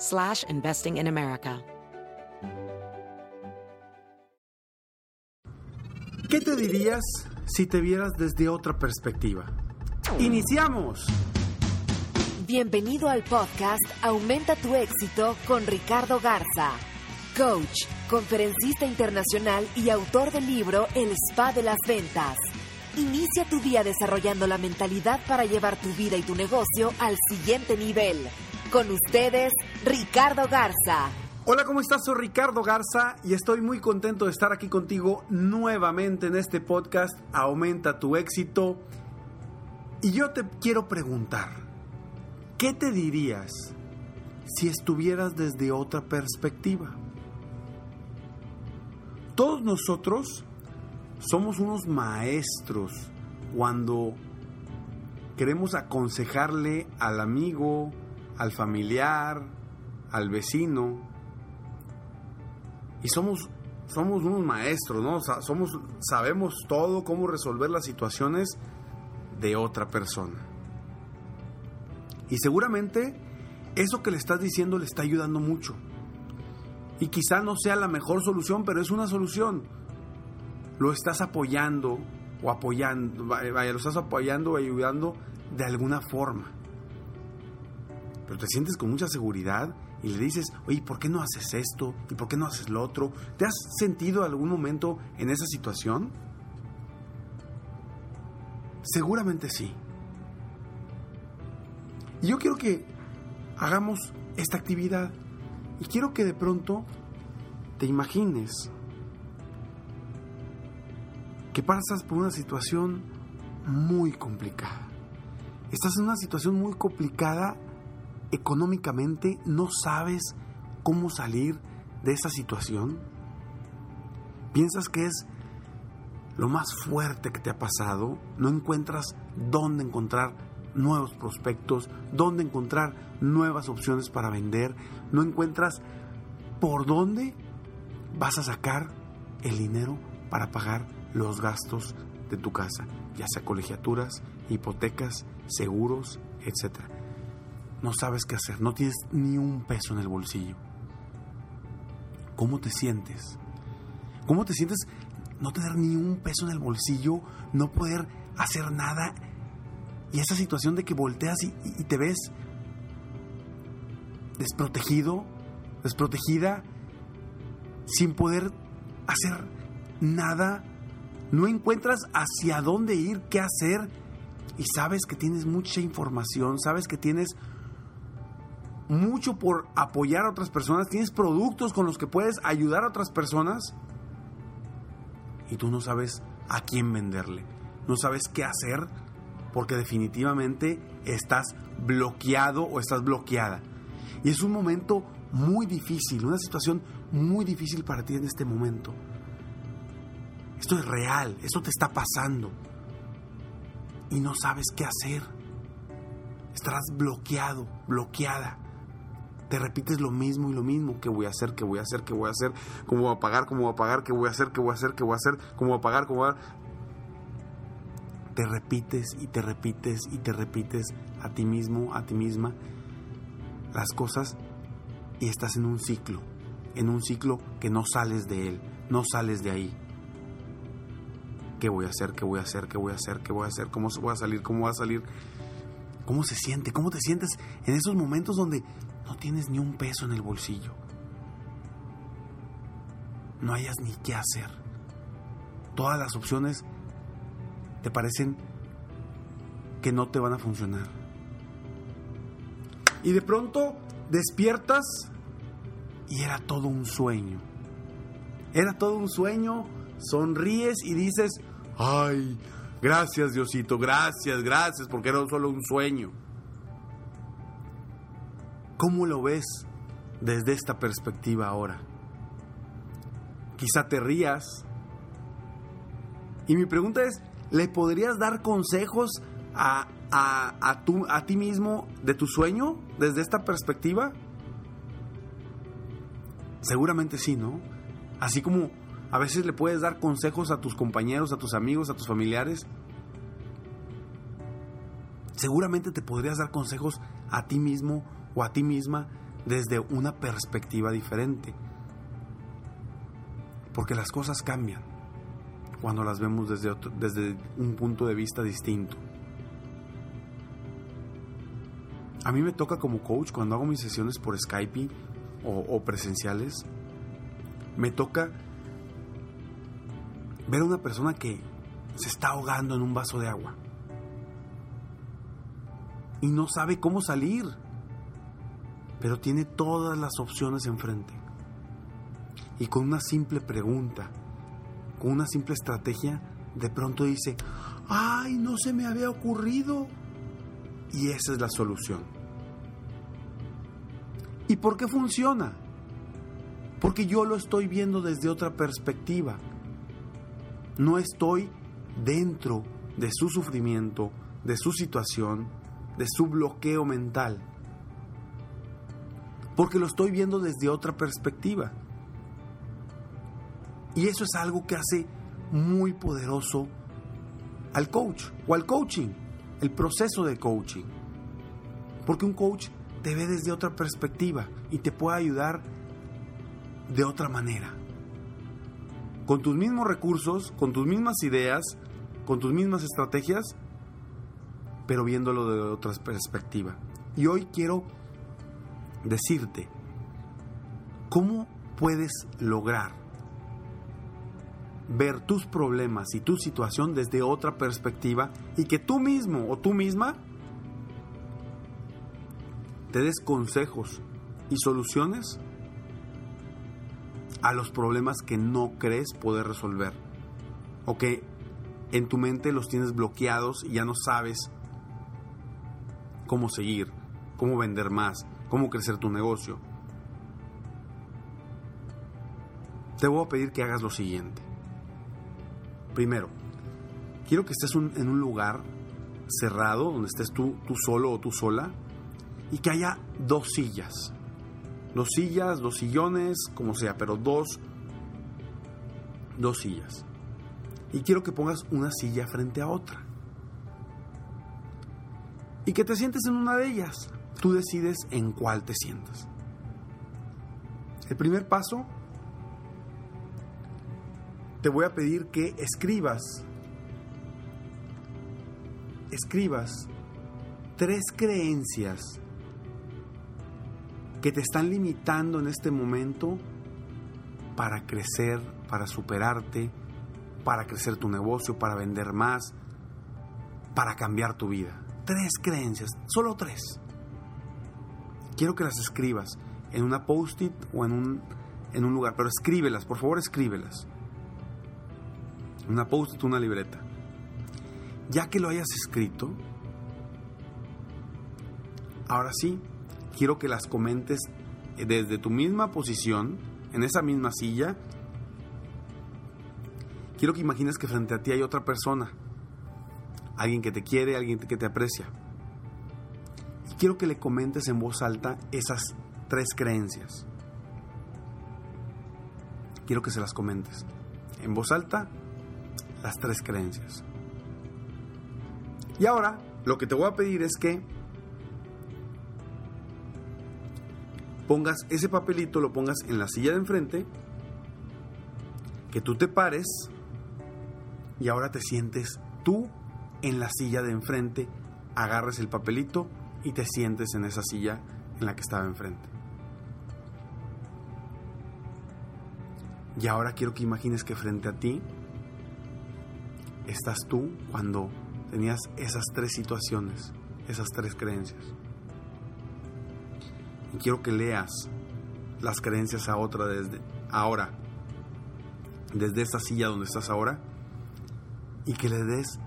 slash investing in America. ¿Qué te dirías si te vieras desde otra perspectiva? ¡Iniciamos! Bienvenido al podcast Aumenta tu éxito con Ricardo Garza, coach, conferencista internacional y autor del libro El Spa de las Ventas. Inicia tu día desarrollando la mentalidad para llevar tu vida y tu negocio al siguiente nivel. Con ustedes, Ricardo Garza. Hola, ¿cómo estás? Soy Ricardo Garza y estoy muy contento de estar aquí contigo nuevamente en este podcast Aumenta tu éxito. Y yo te quiero preguntar, ¿qué te dirías si estuvieras desde otra perspectiva? Todos nosotros somos unos maestros cuando queremos aconsejarle al amigo, al familiar, al vecino. Y somos, somos unos maestros, ¿no? somos, sabemos todo, cómo resolver las situaciones de otra persona. Y seguramente eso que le estás diciendo le está ayudando mucho. Y quizá no sea la mejor solución, pero es una solución lo estás apoyando o apoyando, vaya, lo estás apoyando o ayudando de alguna forma. Pero te sientes con mucha seguridad y le dices, oye, ¿por qué no haces esto? ¿Y por qué no haces lo otro? ¿Te has sentido algún momento en esa situación? Seguramente sí. Y yo quiero que hagamos esta actividad y quiero que de pronto te imagines que pasas por una situación muy complicada. Estás en una situación muy complicada económicamente, no sabes cómo salir de esa situación. Piensas que es lo más fuerte que te ha pasado, no encuentras dónde encontrar nuevos prospectos, dónde encontrar nuevas opciones para vender, no encuentras por dónde vas a sacar el dinero para pagar los gastos de tu casa, ya sea colegiaturas, hipotecas, seguros, etc. No sabes qué hacer, no tienes ni un peso en el bolsillo. ¿Cómo te sientes? ¿Cómo te sientes no tener ni un peso en el bolsillo, no poder hacer nada? Y esa situación de que volteas y, te ves desprotegido, desprotegida, sin poder hacer nada no encuentras hacia dónde ir, qué hacer, y sabes que tienes mucha información, sabes que tienes mucho por apoyar a otras personas, tienes productos con los que puedes ayudar a otras personas, y tú no sabes a quién venderle, no sabes qué hacer, porque definitivamente estás bloqueado o estás bloqueada. Y es un momento muy difícil, una situación muy difícil para ti en este momento. Esto es real, esto te está pasando. Y no sabes qué hacer. Estarás bloqueado, bloqueada. Te repites lo mismo y lo mismo. ¿Qué voy a hacer? ¿Qué voy a hacer? ¿Qué voy a hacer? ¿Cómo voy a pagar? ¿Cómo voy a pagar? ¿Qué voy a hacer? ¿Qué voy a hacer? ¿Qué voy a hacer? ¿Cómo voy a pagar? ¿Cómo voy a... Te repites y te repites y te repites a ti mismo, a ti misma, las cosas y estás en un ciclo, en un ciclo que no sales de él, no sales de ahí. ¿Qué voy a hacer? ¿Qué voy a hacer? ¿Qué voy a hacer? ¿Qué voy a hacer? ¿Cómo voy a salir? ¿Cómo voy a salir? ¿Cómo se siente? ¿Cómo te sientes en esos momentos donde no tienes ni un peso en el bolsillo? no hayas ni qué hacer. Todas las opciones te parecen que no te van a funcionar. Y de pronto despiertas y era todo un sueño. Era todo un sueño, sonríes y dices, ay, gracias Diosito, gracias, gracias, porque era solo un sueño. ¿Cómo lo ves desde esta perspectiva ahora? Quizá te rías. Y mi pregunta es, ¿le podrías dar consejos a, a, a, a ti mismo de tu sueño desde esta perspectiva? Seguramente sí, ¿no? Así como a veces le puedes dar consejos a tus compañeros, a tus amigos, a tus familiares. Seguramente te podrías dar consejos a ti mismo o a ti misma desde una perspectiva diferente. Porque las cosas cambian cuando las vemos desde, desde un punto de vista distinto. A mí me toca como coach cuando hago mis sesiones por Skype o, o presenciales, me toca ver a una persona que se está ahogando en un vaso de agua y no sabe cómo salir pero tiene todas las opciones enfrente. Y con una simple pregunta, con una simple estrategia, de pronto dice, ay, no se me había ocurrido. Y esa es la solución. ¿Y por qué funciona? Porque yo lo estoy viendo desde otra perspectiva. No estoy dentro de su sufrimiento, de su situación, de su bloqueo mental porque lo estoy viendo desde otra perspectiva. Y eso es algo que hace muy poderoso al coach o al coaching, el proceso de coaching. Porque un coach te ve desde otra perspectiva y te puede ayudar de otra manera. Con tus mismos recursos, con tus mismas ideas, con tus mismas estrategias, pero viéndolo de otra perspectiva. Y hoy quiero decirte cómo puedes lograr ver tus problemas y tu situación desde otra perspectiva y que tú mismo o tú misma te des consejos y soluciones a los problemas que no crees poder resolver o que en tu mente los tienes bloqueados y ya no sabes cómo seguir, cómo vender más, cómo crecer tu negocio. Te voy a pedir que hagas lo siguiente. Primero, quiero que estés en un lugar cerrado, donde estés tú, tú solo o tú sola, y que haya dos sillas. Dos sillas, dos sillones, como sea, pero dos, dos sillas. Y quiero que pongas una silla frente a otra. Y que te sientes en una de ellas. Tú decides en cuál te sientas. El primer paso, te voy a pedir que escribas, escribas tres creencias que te están limitando en este momento para crecer, para superarte, para crecer tu negocio, para vender más, para cambiar tu vida. Tres creencias, solo tres quiero que las escribas en una post-it o en un, en un lugar, pero escríbelas, por favor escríbelas. Una post-it, una libreta. Ya que lo hayas escrito, ahora sí, quiero que las comentes desde tu misma posición, en esa misma silla. Quiero que imagines que frente a ti hay otra persona, alguien que te quiere, alguien que te aprecia quiero que le comentes en voz alta esas tres creencias. Quiero que se las comentes. En voz alta, las tres creencias. Y ahora, lo que te voy a pedir es que pongas ese papelito, lo pongas en la silla de enfrente, que tú te pares y ahora te sientes tú en la silla de enfrente, agarres el papelito y te sientes en esa silla en la que estaba enfrente. Y ahora quiero que imagines que frente a ti estás tú cuando tenías esas tres situaciones, esas tres creencias. Y quiero que leas las creencias a otra desde ahora, desde esa silla donde estás ahora, y que le des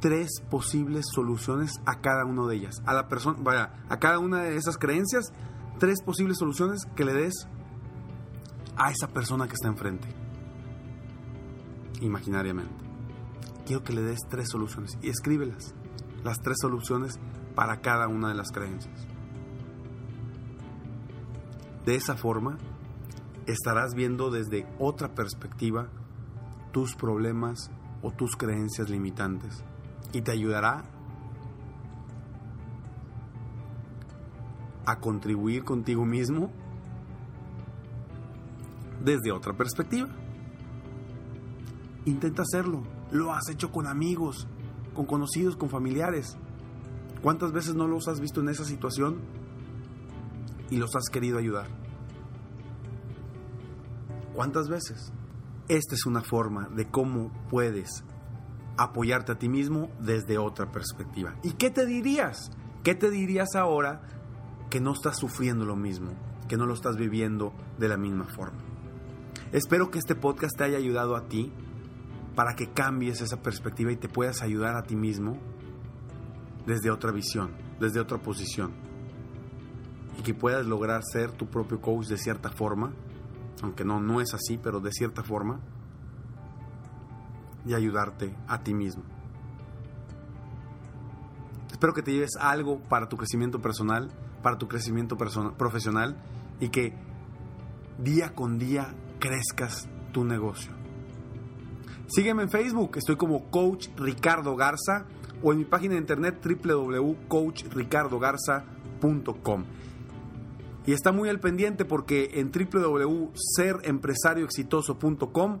tres posibles soluciones a cada una de ellas. A la persona, vaya, a cada una de esas creencias, tres posibles soluciones que le des a esa persona que está enfrente. Imaginariamente. Quiero que le des tres soluciones y escríbelas. Las tres soluciones para cada una de las creencias. De esa forma, estarás viendo desde otra perspectiva tus problemas o tus creencias limitantes y te ayudará a contribuir contigo mismo desde otra perspectiva. Intenta hacerlo. Lo has hecho con amigos, con conocidos, con familiares. ¿Cuántas veces no los has visto en esa situación y los has querido ayudar? ¿Cuántas veces? Esta es una forma de cómo puedes apoyarte a ti mismo desde otra perspectiva. ¿Y qué te dirías? ¿Qué te dirías ahora que no estás sufriendo lo mismo, que no lo estás viviendo de la misma forma? Espero que este podcast te haya ayudado a ti para que cambies esa perspectiva y te puedas ayudar a ti mismo desde otra visión, desde otra posición. Y que puedas lograr ser tu propio coach de cierta forma, aunque no, no es así, pero de cierta forma y ayudarte a ti mismo. Espero que te lleves algo para tu crecimiento personal, para tu crecimiento profesional y que día con día crezcas tu negocio. Sígueme en Facebook, estoy como Coach Ricardo Garza o en mi página de internet www.coachricardogarza.com. Y está muy al pendiente porque en www.serempresarioexitoso.com